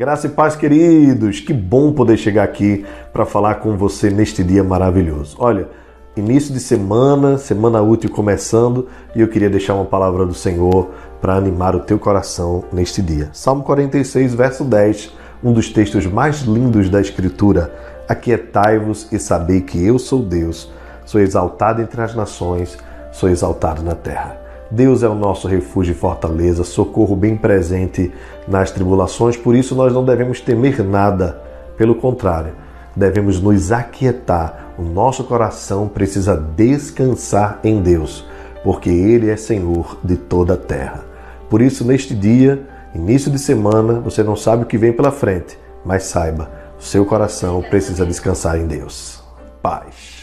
Graça e paz, queridos! Que bom poder chegar aqui para falar com você neste dia maravilhoso. Olha, início de semana, semana útil começando, e eu queria deixar uma palavra do Senhor para animar o teu coração neste dia. Salmo 46, verso 10, um dos textos mais lindos da Escritura. Aquietai-vos e sabei que eu sou Deus, sou exaltado entre as nações, sou exaltado na terra. Deus é o nosso refúgio e fortaleza, socorro bem presente nas tribulações, por isso nós não devemos temer nada. Pelo contrário, devemos nos aquietar. O nosso coração precisa descansar em Deus, porque Ele é Senhor de toda a terra. Por isso, neste dia, início de semana, você não sabe o que vem pela frente, mas saiba, o seu coração precisa descansar em Deus. Paz.